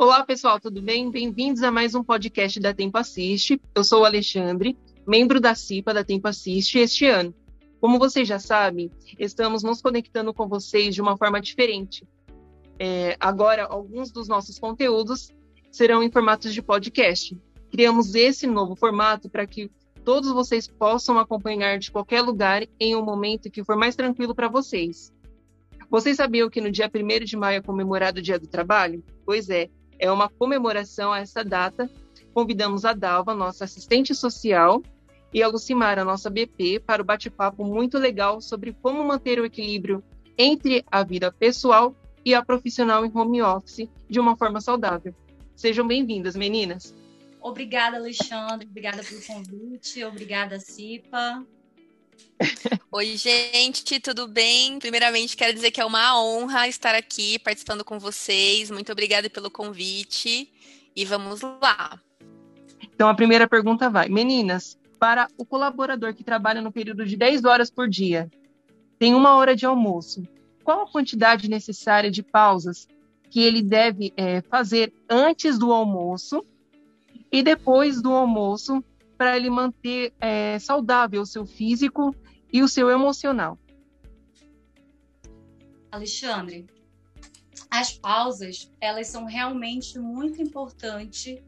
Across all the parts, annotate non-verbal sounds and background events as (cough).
Olá, pessoal, tudo bem? Bem-vindos a mais um podcast da Tempo Assiste. Eu sou o Alexandre, membro da CIPA da Tempo Assiste este ano. Como vocês já sabem, estamos nos conectando com vocês de uma forma diferente. É, agora, alguns dos nossos conteúdos serão em formatos de podcast. Criamos esse novo formato para que todos vocês possam acompanhar de qualquer lugar em um momento que for mais tranquilo para vocês. Vocês sabiam que no dia 1 de maio é comemorado o Dia do Trabalho? Pois é, é uma comemoração a essa data. Convidamos a Dalva, nossa assistente social, e a Lucimara, nossa BP, para o bate-papo muito legal sobre como manter o equilíbrio entre a vida pessoal e a profissional em home office de uma forma saudável. Sejam bem-vindas, meninas. Obrigada, Alexandre. Obrigada pelo convite. Obrigada, Cipa. Oi, gente, tudo bem? Primeiramente, quero dizer que é uma honra estar aqui participando com vocês. Muito obrigada pelo convite e vamos lá. Então, a primeira pergunta vai: Meninas, para o colaborador que trabalha no período de 10 horas por dia, tem uma hora de almoço, qual a quantidade necessária de pausas que ele deve é, fazer antes do almoço e depois do almoço para ele manter é, saudável o seu físico e o seu emocional. Alexandre, as pausas elas são realmente muito importantes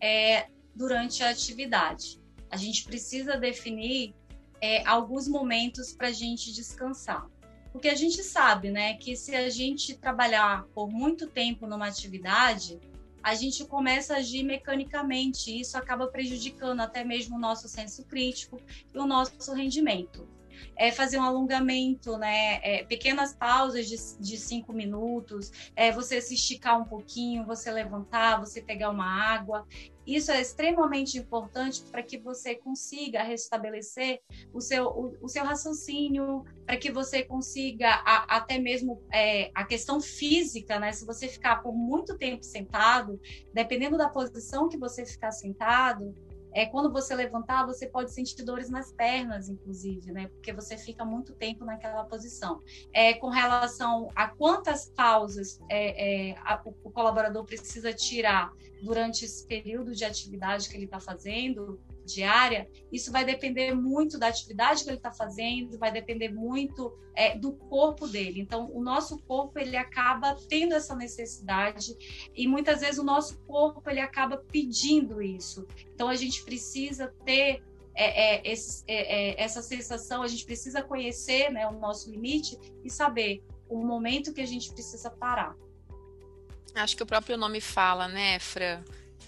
é, durante a atividade. A gente precisa definir é, alguns momentos para a gente descansar. Porque a gente sabe, né, que se a gente trabalhar por muito tempo numa atividade, a gente começa a agir mecanicamente e isso acaba prejudicando até mesmo o nosso senso crítico e o nosso rendimento. É fazer um alongamento, né? É, pequenas pausas de, de cinco minutos, é você se esticar um pouquinho, você levantar, você pegar uma água. Isso é extremamente importante para que você consiga restabelecer o seu, o, o seu raciocínio, para que você consiga a, até mesmo é, a questão física, né? Se você ficar por muito tempo sentado, dependendo da posição que você ficar sentado, é, quando você levantar, você pode sentir dores nas pernas, inclusive, né? Porque você fica muito tempo naquela posição. É, com relação a quantas pausas é, é a, o colaborador precisa tirar durante esse período de atividade que ele está fazendo, diária, isso vai depender muito da atividade que ele está fazendo, vai depender muito é, do corpo dele. Então, o nosso corpo ele acaba tendo essa necessidade e muitas vezes o nosso corpo ele acaba pedindo isso. Então, a gente precisa ter é, é, esse, é, é, essa sensação, a gente precisa conhecer né, o nosso limite e saber o momento que a gente precisa parar. Acho que o próprio nome fala, né, Fran?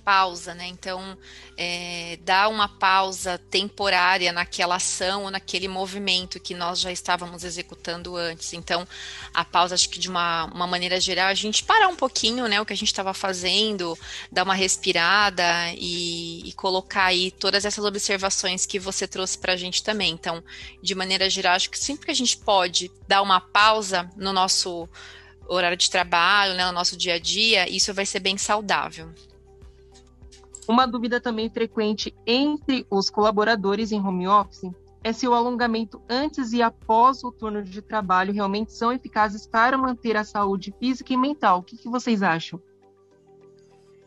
pausa, né? Então, é, dá uma pausa temporária naquela ação ou naquele movimento que nós já estávamos executando antes. Então, a pausa, acho que de uma, uma maneira geral, a gente parar um pouquinho, né? O que a gente estava fazendo, dar uma respirada e, e, colocar aí todas essas observações que você trouxe para a gente também. Então, de maneira geral, acho que sempre que a gente pode dar uma pausa no nosso horário de trabalho, né, no nosso dia a dia, isso vai ser bem saudável. Uma dúvida também frequente entre os colaboradores em home office é se o alongamento antes e após o turno de trabalho realmente são eficazes para manter a saúde física e mental. O que, que vocês acham?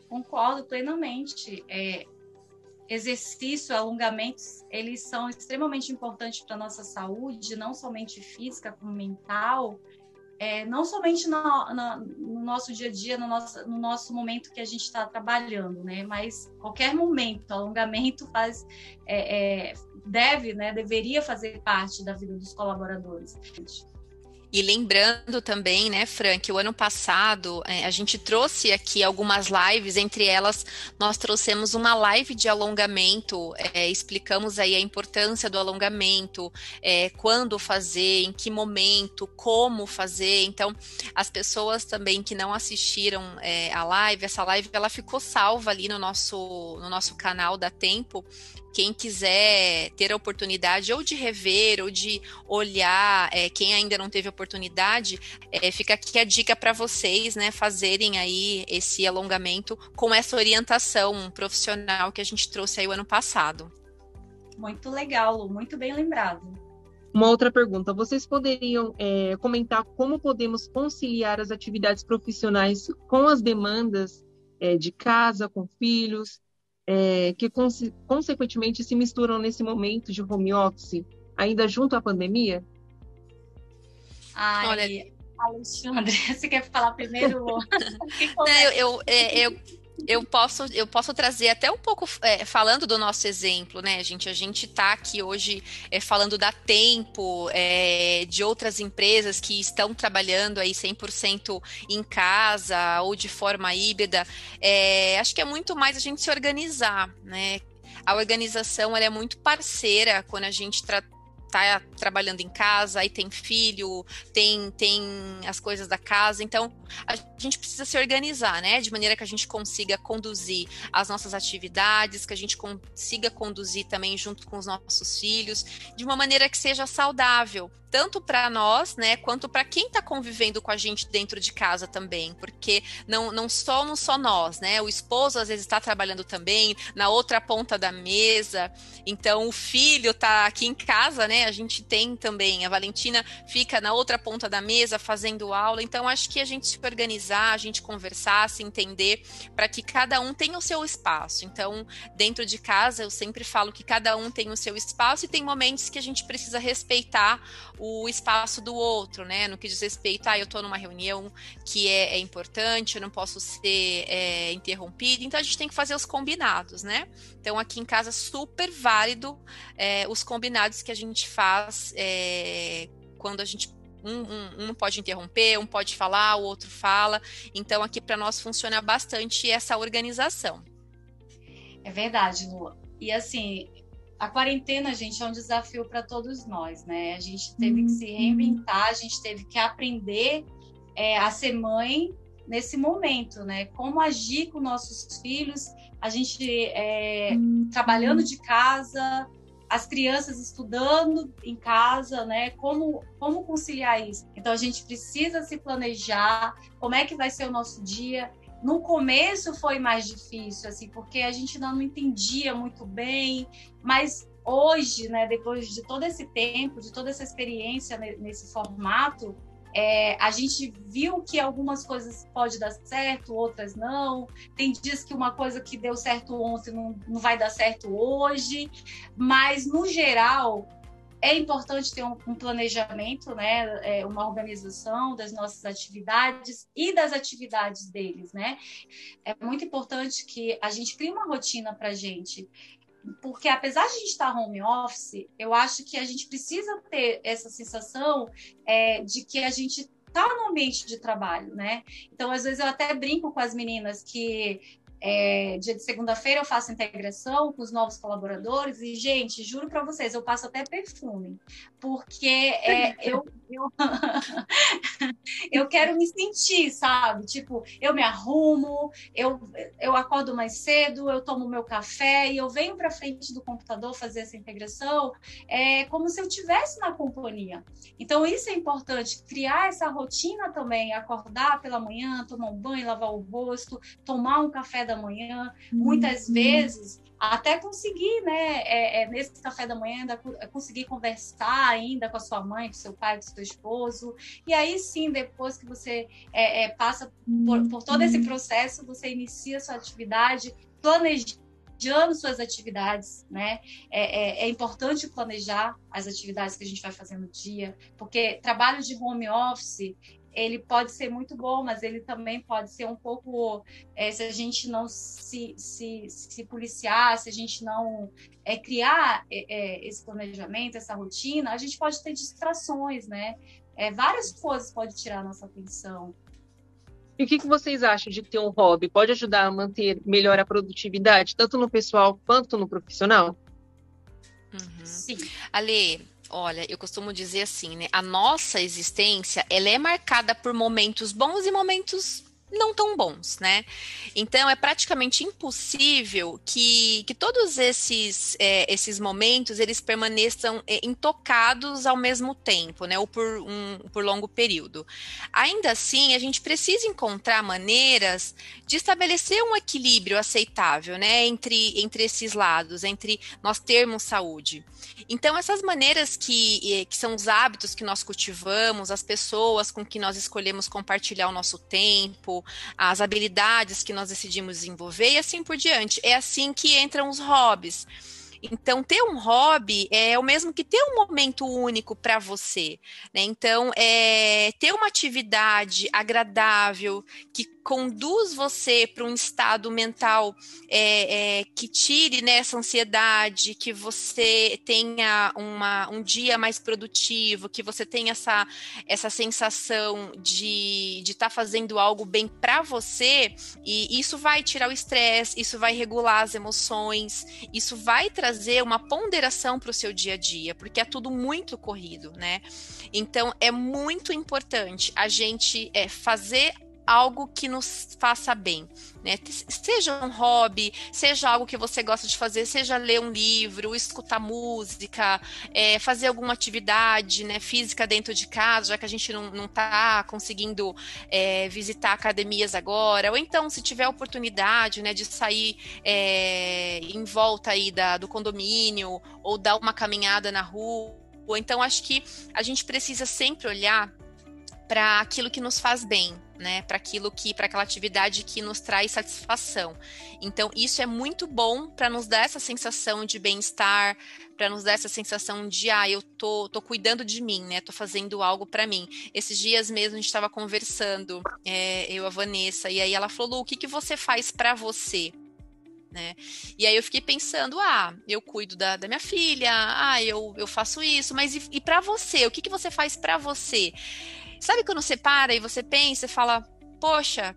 Concordo plenamente. É, exercício, alongamentos, eles são extremamente importantes para a nossa saúde, não somente física, como mental é, não somente no, no, no, nosso dia a dia, no nosso, no nosso momento que a gente está trabalhando, né? Mas qualquer momento, alongamento faz, é, é, deve, né? Deveria fazer parte da vida dos colaboradores. E lembrando também, né, Fran, que o ano passado é, a gente trouxe aqui algumas lives, entre elas nós trouxemos uma live de alongamento, é, explicamos aí a importância do alongamento, é, quando fazer, em que momento, como fazer. Então, as pessoas também que não assistiram é, a live, essa live ela ficou salva ali no nosso, no nosso canal da Tempo quem quiser ter a oportunidade ou de rever ou de olhar, é, quem ainda não teve oportunidade, é, fica aqui a dica para vocês, né, fazerem aí esse alongamento com essa orientação profissional que a gente trouxe aí o ano passado. Muito legal, Lu, muito bem lembrado. Uma outra pergunta: vocês poderiam é, comentar como podemos conciliar as atividades profissionais com as demandas é, de casa, com filhos, é, que conse consequentemente se misturam nesse momento de home office, ainda junto à pandemia? Ai, Olha, Alexandre, (laughs) você quer falar primeiro? (laughs) Não, eu, eu, é, eu, eu posso, eu posso trazer até um pouco, é, falando do nosso exemplo, né, gente? A gente está aqui hoje é, falando da Tempo, é, de outras empresas que estão trabalhando aí 100% em casa ou de forma híbrida. É, acho que é muito mais a gente se organizar, né? A organização é muito parceira quando a gente trata tá trabalhando em casa, aí tem filho, tem, tem as coisas da casa. Então, a gente precisa se organizar, né? De maneira que a gente consiga conduzir as nossas atividades, que a gente consiga conduzir também junto com os nossos filhos, de uma maneira que seja saudável, tanto para nós, né, quanto para quem está convivendo com a gente dentro de casa também, porque não, não somos só nós, né? O esposo às vezes está trabalhando também na outra ponta da mesa, então o filho está aqui em casa, né? A gente tem também, a Valentina fica na outra ponta da mesa fazendo aula, então acho que a gente se organizar, a gente conversar, se entender, para que cada um tenha o seu espaço. Então, dentro de casa, eu sempre falo que cada um tem o seu espaço e tem momentos que a gente precisa respeitar o espaço do outro, né? No que diz respeito, ah, eu estou numa reunião que é, é, importante, eu não posso ser é, interrompido, então a gente tem que fazer os combinados, né? Então aqui em casa super válido é, os combinados que a gente faz é, quando a gente um, um, um, pode interromper, um pode falar, o outro fala. Então, aqui para nós funciona bastante essa organização. É verdade, Lu. E assim, a quarentena, gente, é um desafio para todos nós, né? A gente teve que se reinventar, a gente teve que aprender é, a ser mãe nesse momento, né? Como agir com nossos filhos, a gente é, trabalhando de casa, as crianças estudando em casa, né? Como, como conciliar isso? Então a gente precisa se planejar, como é que vai ser o nosso dia. No começo foi mais difícil, assim, porque a gente não entendia muito bem, mas hoje, né, depois de todo esse tempo, de toda essa experiência nesse formato, é, a gente viu que algumas coisas pode dar certo, outras não. Tem dias que uma coisa que deu certo ontem não, não vai dar certo hoje, mas no geral é importante ter um, um planejamento, né, é, uma organização das nossas atividades e das atividades deles, né? É muito importante que a gente crie uma rotina para a gente porque apesar de a gente estar home office, eu acho que a gente precisa ter essa sensação é, de que a gente está no ambiente de trabalho, né? Então, às vezes eu até brinco com as meninas que é, dia de segunda-feira eu faço integração com os novos colaboradores e, gente, juro para vocês, eu passo até perfume, porque é, eu, eu, (laughs) eu quero me sentir, sabe? Tipo, eu me arrumo, eu, eu acordo mais cedo, eu tomo meu café e eu venho para frente do computador fazer essa integração, é como se eu estivesse na companhia. Então, isso é importante, criar essa rotina também, acordar pela manhã, tomar um banho, lavar o rosto, tomar um café da manhã. Muitas uhum. vezes até conseguir, né, é, é, nesse café da manhã, ainda conseguir conversar ainda com a sua mãe, com seu pai, com seu esposo. E aí sim, depois que você é, é passa por, por, todo esse processo, você inicia sua atividade planejando suas atividades, né? É, é, é, importante planejar as atividades que a gente vai fazer no dia, porque trabalho de home office ele pode ser muito bom, mas ele também pode ser um pouco, é, se a gente não se, se, se policiar, se a gente não é, criar é, é, esse planejamento, essa rotina, a gente pode ter distrações, né? É, várias coisas podem tirar a nossa atenção. E o que, que vocês acham de ter um hobby? Pode ajudar a manter melhor a produtividade, tanto no pessoal quanto no profissional? Uhum. Sim. Ale, Olha, eu costumo dizer assim, né? A nossa existência, ela é marcada por momentos bons e momentos não tão bons, né? Então é praticamente impossível que, que todos esses, é, esses momentos eles permaneçam é, intocados ao mesmo tempo, né? Ou por um por longo período. Ainda assim, a gente precisa encontrar maneiras de estabelecer um equilíbrio aceitável, né? Entre, entre esses lados, entre nós termos saúde. Então, essas maneiras que, que são os hábitos que nós cultivamos, as pessoas com que nós escolhemos compartilhar o nosso tempo, as habilidades que nós decidimos desenvolver e assim por diante. É assim que entram os hobbies. Então, ter um hobby é o mesmo que ter um momento único para você. Né? Então, é, ter uma atividade agradável que conduz você para um estado mental é, é, que tire né, essa ansiedade, que você tenha uma, um dia mais produtivo, que você tenha essa, essa sensação de estar tá fazendo algo bem para você, e isso vai tirar o estresse, isso vai regular as emoções, isso vai trazer uma ponderação para o seu dia a dia, porque é tudo muito corrido, né? Então é muito importante a gente é, fazer algo que nos faça bem, né? Seja um hobby, seja algo que você gosta de fazer, seja ler um livro, escutar música, é, fazer alguma atividade, né, física dentro de casa, já que a gente não, não tá conseguindo é, visitar academias agora, ou então se tiver oportunidade, né, de sair é, em volta aí da, do condomínio ou dar uma caminhada na rua. Então acho que a gente precisa sempre olhar para aquilo que nos faz bem, né, para aquilo que, para aquela atividade que nos traz satisfação. Então, isso é muito bom para nos dar essa sensação de bem-estar, para nos dar essa sensação de, ah, eu tô, tô cuidando de mim, né, tô fazendo algo para mim. Esses dias mesmo a gente estava conversando, é, eu a Vanessa, e aí ela falou, o que que você faz para você? Né? E aí eu fiquei pensando, ah, eu cuido da, da minha filha, ah, eu, eu faço isso, mas e, e para você? O que, que você faz para você? Sabe quando você para e você pensa e fala, poxa,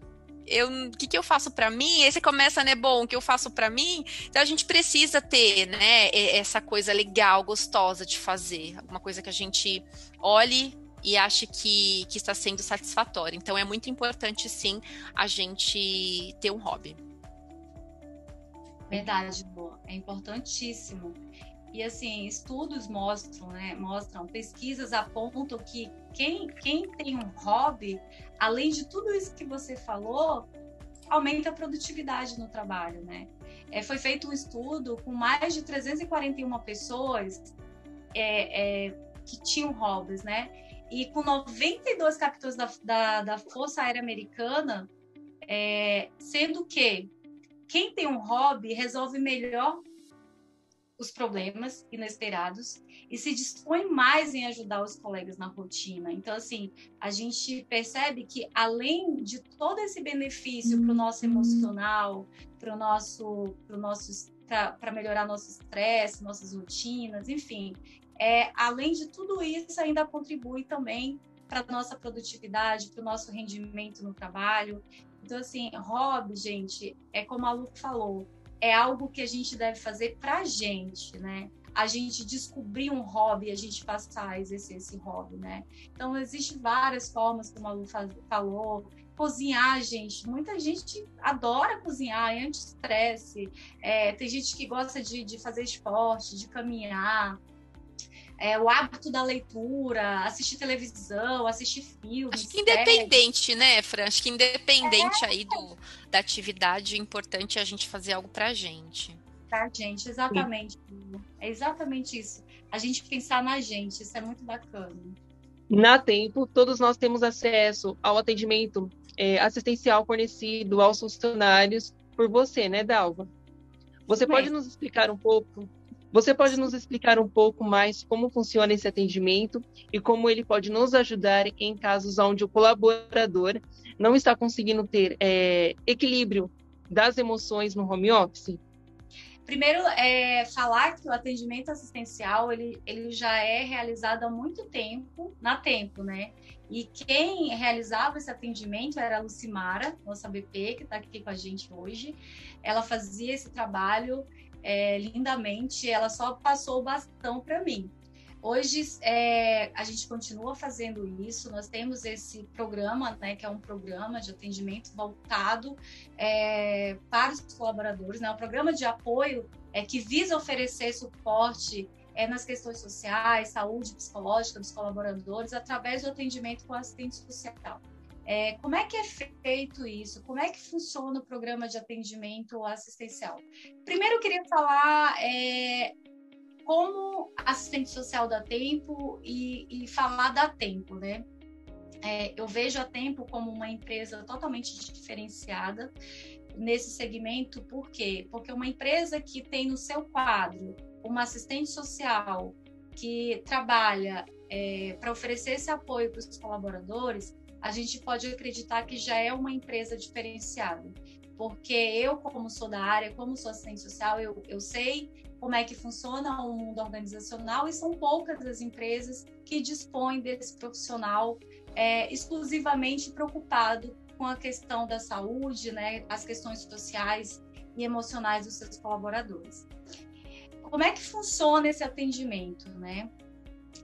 o que, que eu faço para mim? Aí você começa, né, bom, o que eu faço para mim? Então a gente precisa ter, né, essa coisa legal, gostosa de fazer, alguma coisa que a gente olhe e ache que, que está sendo satisfatória. Então é muito importante, sim, a gente ter um hobby. Verdade, boa. É importantíssimo. E assim, estudos mostram, né, mostram, pesquisas apontam que quem, quem tem um hobby, além de tudo isso que você falou, aumenta a produtividade no trabalho, né? É, foi feito um estudo com mais de 341 pessoas é, é, que tinham hobbies, né? E com 92 capitães da, da, da Força Aérea Americana, é, sendo que quem tem um hobby resolve melhor os problemas inesperados e se dispõe mais em ajudar os colegas na rotina. Então, assim, a gente percebe que além de todo esse benefício para o nosso emocional, para o nosso, pro nosso para melhorar nosso estresse, nossas rotinas, enfim, é, além de tudo isso, ainda contribui também para a nossa produtividade, para o nosso rendimento no trabalho. Então, assim, hobby, gente, é como a Lu falou, é algo que a gente deve fazer para a gente, né? A gente descobrir um hobby, a gente passar a exercer esse hobby, né? Então, existem várias formas, como a Lu falou, cozinhar, gente. Muita gente adora cozinhar, é anti-estresse. É, tem gente que gosta de, de fazer esporte, de caminhar é, o hábito da leitura, assistir televisão, assistir filmes. Acho que independente, séries. né, Fran? Acho que independente é. aí do, da atividade, é importante a gente fazer algo pra gente. Pra gente, exatamente. Sim. É exatamente isso. A gente pensar na gente, isso é muito bacana. Na Tempo, todos nós temos acesso ao atendimento é, assistencial fornecido aos funcionários por você, né, Dalva? Você pode nos explicar um pouco você pode nos explicar um pouco mais como funciona esse atendimento e como ele pode nos ajudar em casos onde o colaborador não está conseguindo ter é, equilíbrio das emoções no home office? Primeiro, é, falar que o atendimento assistencial ele, ele já é realizado há muito tempo, na tempo, né? E quem realizava esse atendimento era a Lucimara, nossa BP, que está aqui com a gente hoje. Ela fazia esse trabalho é, lindamente, ela só passou o bastão para mim. Hoje é, a gente continua fazendo isso. Nós temos esse programa, né, que é um programa de atendimento voltado é, para os colaboradores, né, um programa de apoio é, que visa oferecer suporte é, nas questões sociais, saúde psicológica dos colaboradores, através do atendimento com assistente social. É, como é que é feito isso? Como é que funciona o programa de atendimento assistencial? Primeiro, eu queria falar é, como assistente social dá tempo e, e falar dá tempo, né? É, eu vejo a Tempo como uma empresa totalmente diferenciada nesse segmento, por quê? Porque uma empresa que tem no seu quadro uma assistente social que trabalha é, para oferecer esse apoio para os colaboradores, a gente pode acreditar que já é uma empresa diferenciada. Porque eu, como sou da área, como sou assistente social, eu, eu sei como é que funciona o mundo organizacional e são poucas as empresas que dispõem desse profissional é, exclusivamente preocupado com a questão da saúde, né, as questões sociais e emocionais dos seus colaboradores. Como é que funciona esse atendimento, né?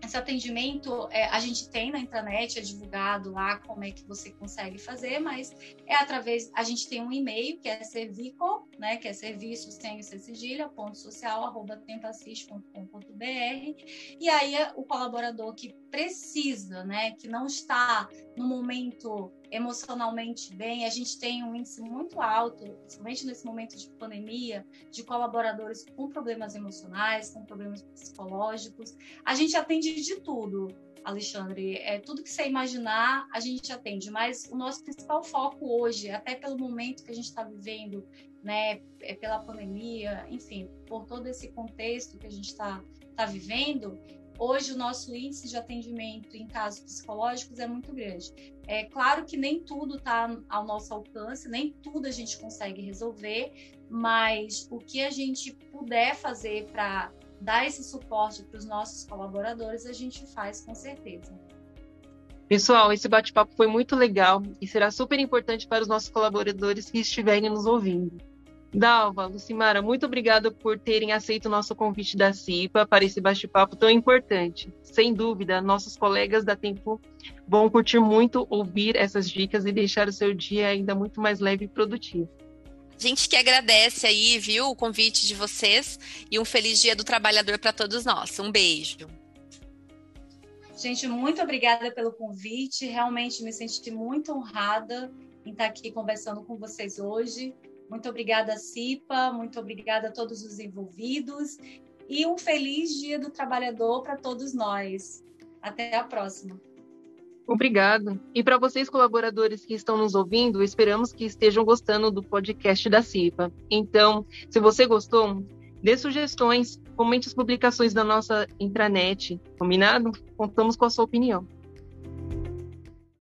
Esse atendimento é, a gente tem na intranet, é divulgado lá como é que você consegue fazer, mas é através. A gente tem um e-mail que é servico, né? Que é serviço sem cedilha, ponto social, arroba tempassist.com.br. E aí é o colaborador que precisa, né? Que não está no momento emocionalmente bem. A gente tem um índice muito alto, principalmente nesse momento de pandemia, de colaboradores com problemas emocionais, com problemas psicológicos. A gente atende de tudo, Alexandre. É tudo que você imaginar, a gente atende. Mas o nosso principal foco hoje, até pelo momento que a gente está vivendo, né, é pela pandemia, enfim, por todo esse contexto que a gente está tá vivendo, Hoje, o nosso índice de atendimento em casos psicológicos é muito grande. É claro que nem tudo está ao nosso alcance, nem tudo a gente consegue resolver, mas o que a gente puder fazer para dar esse suporte para os nossos colaboradores, a gente faz com certeza. Pessoal, esse bate-papo foi muito legal e será super importante para os nossos colaboradores que estiverem nos ouvindo. Dalva, Lucimara, muito obrigada por terem aceito o nosso convite da CIPA para esse bate-papo tão importante. Sem dúvida, nossos colegas da Tempo vão curtir muito ouvir essas dicas e deixar o seu dia ainda muito mais leve e produtivo. A gente que agradece aí, viu, o convite de vocês e um feliz dia do trabalhador para todos nós. Um beijo. Gente, muito obrigada pelo convite. Realmente me senti muito honrada em estar aqui conversando com vocês hoje. Muito obrigada, Cipa, muito obrigada a todos os envolvidos e um feliz Dia do Trabalhador para todos nós. Até a próxima. Obrigado. E para vocês, colaboradores que estão nos ouvindo, esperamos que estejam gostando do podcast da CIPA. Então, se você gostou, dê sugestões, comente as publicações da nossa intranet. Combinado? Contamos com a sua opinião.